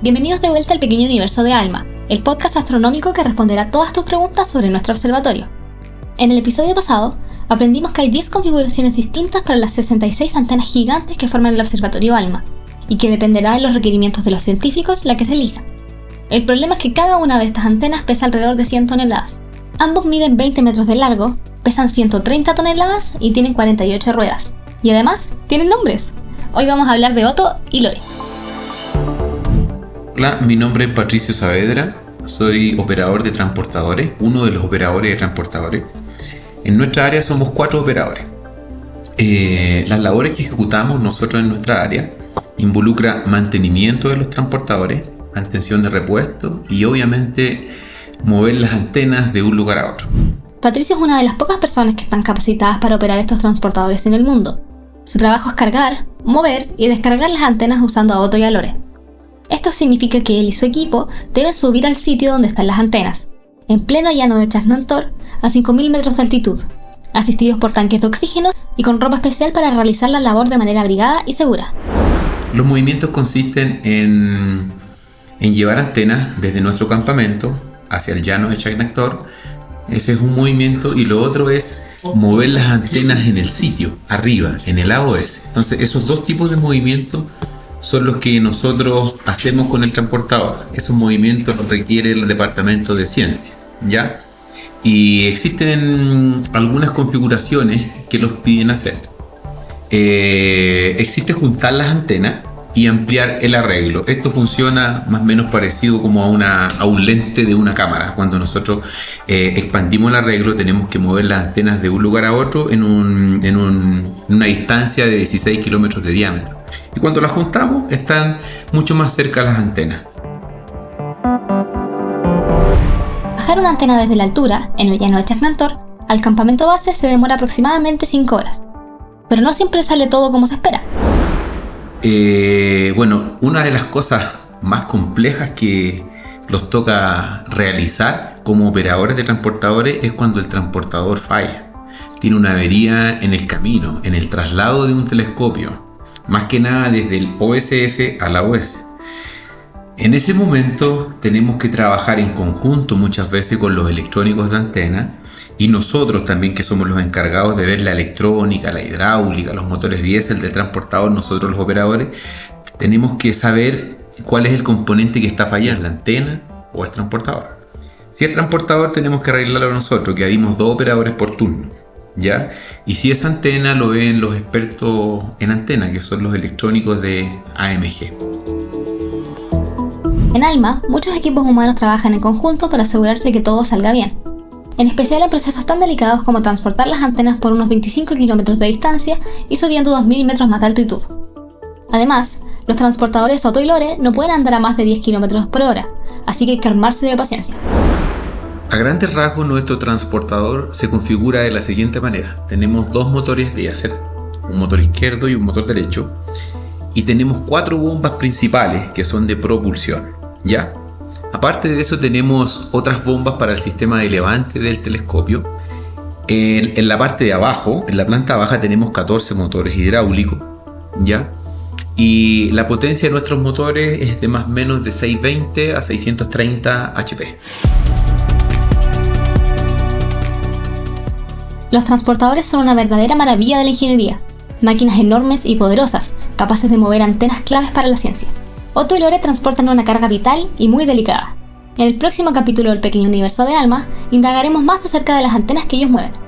Bienvenidos de vuelta al pequeño universo de Alma, el podcast astronómico que responderá todas tus preguntas sobre nuestro observatorio. En el episodio pasado, aprendimos que hay 10 configuraciones distintas para las 66 antenas gigantes que forman el observatorio ALMA, y que dependerá de los requerimientos de los científicos la que se elija. El problema es que cada una de estas antenas pesa alrededor de 100 toneladas. Ambos miden 20 metros de largo, pesan 130 toneladas y tienen 48 ruedas. Y además, tienen nombres. Hoy vamos a hablar de Otto y Lore. Hola, mi nombre es Patricio Saavedra, soy operador de transportadores, uno de los operadores de transportadores. En nuestra área somos cuatro operadores. Eh, las labores que ejecutamos nosotros en nuestra área involucra mantenimiento de los transportadores, mantención de repuestos y obviamente mover las antenas de un lugar a otro. Patricio es una de las pocas personas que están capacitadas para operar estos transportadores en el mundo. Su trabajo es cargar, mover y descargar las antenas usando a Otto y a Lore. Esto significa que él y su equipo deben subir al sitio donde están las antenas, en pleno llano de Chasnantor, a 5.000 metros de altitud, asistidos por tanques de oxígeno y con ropa especial para realizar la labor de manera abrigada y segura. Los movimientos consisten en, llevar antenas desde nuestro campamento hacia el llano de Chasnantor. Ese es un movimiento y lo otro es mover las antenas en el sitio, arriba, en el AOS. Entonces esos dos tipos de movimientos son los que nosotros hacemos con el transportador. Esos movimientos requiere el departamento de ciencia, ¿ya? Y existen algunas configuraciones que los piden hacer. Eh, existe juntar las antenas y ampliar el arreglo. Esto funciona más o menos parecido como a, una, a un lente de una cámara. Cuando nosotros eh, expandimos el arreglo tenemos que mover las antenas de un lugar a otro en, un, en, un, una distancia de 16 kilómetros de diámetro. Y cuando las juntamos están mucho más cerca las antenas. Bajar una antena desde la altura, en el llano de Chernantor, al campamento base se demora aproximadamente 5 horas. Pero no siempre sale todo como se espera. Eh, bueno, una de las cosas más complejas que los toca realizar como operadores de transportadores es cuando el transportador falla. Tiene una avería en el camino, en el traslado de un telescopio, más que nada desde el OSF a la OS. En ese momento tenemos que trabajar en conjunto muchas veces con los electrónicos de antena y nosotros también que somos los encargados de ver la electrónica, la hidráulica, los motores diésel del transportador, nosotros los operadores, tenemos que saber cuál es el componente que está fallando, la antena o el transportador. Si es transportador tenemos que arreglarlo nosotros, que habimos dos operadores por turno. ¿Ya? Y si es antena, lo ven los expertos en antena, que son los electrónicos de AMG. En ALMA, muchos equipos humanos trabajan en conjunto para asegurarse que todo salga bien. En especial en procesos tan delicados como transportar las antenas por unos 25 kilómetros de distancia y subiendo 2.000 metros más de altitud. Además, los transportadores Otto y Lore no pueden andar a más de 10 kilómetros por hora, así que hay que armarse de paciencia. A grandes rasgos nuestro transportador se configura de la siguiente manera. Tenemos dos motores diésel, un motor izquierdo y un motor derecho, y tenemos cuatro bombas principales que son de propulsión, ¿ya? Aparte de eso tenemos otras bombas para el sistema de levante del telescopio. En, la parte de abajo, en la planta baja, tenemos 14 motores hidráulicos, ¿ya? Y la potencia de nuestros motores es de más o menos de 620 a 630 HP. Los transportadores son una verdadera maravilla de la ingeniería, máquinas enormes y poderosas, capaces de mover antenas claves para la ciencia. Otto y Lore transportan una carga vital y muy delicada. En el próximo capítulo del Pequeño Universo de Alma, indagaremos más acerca de las antenas que ellos mueven.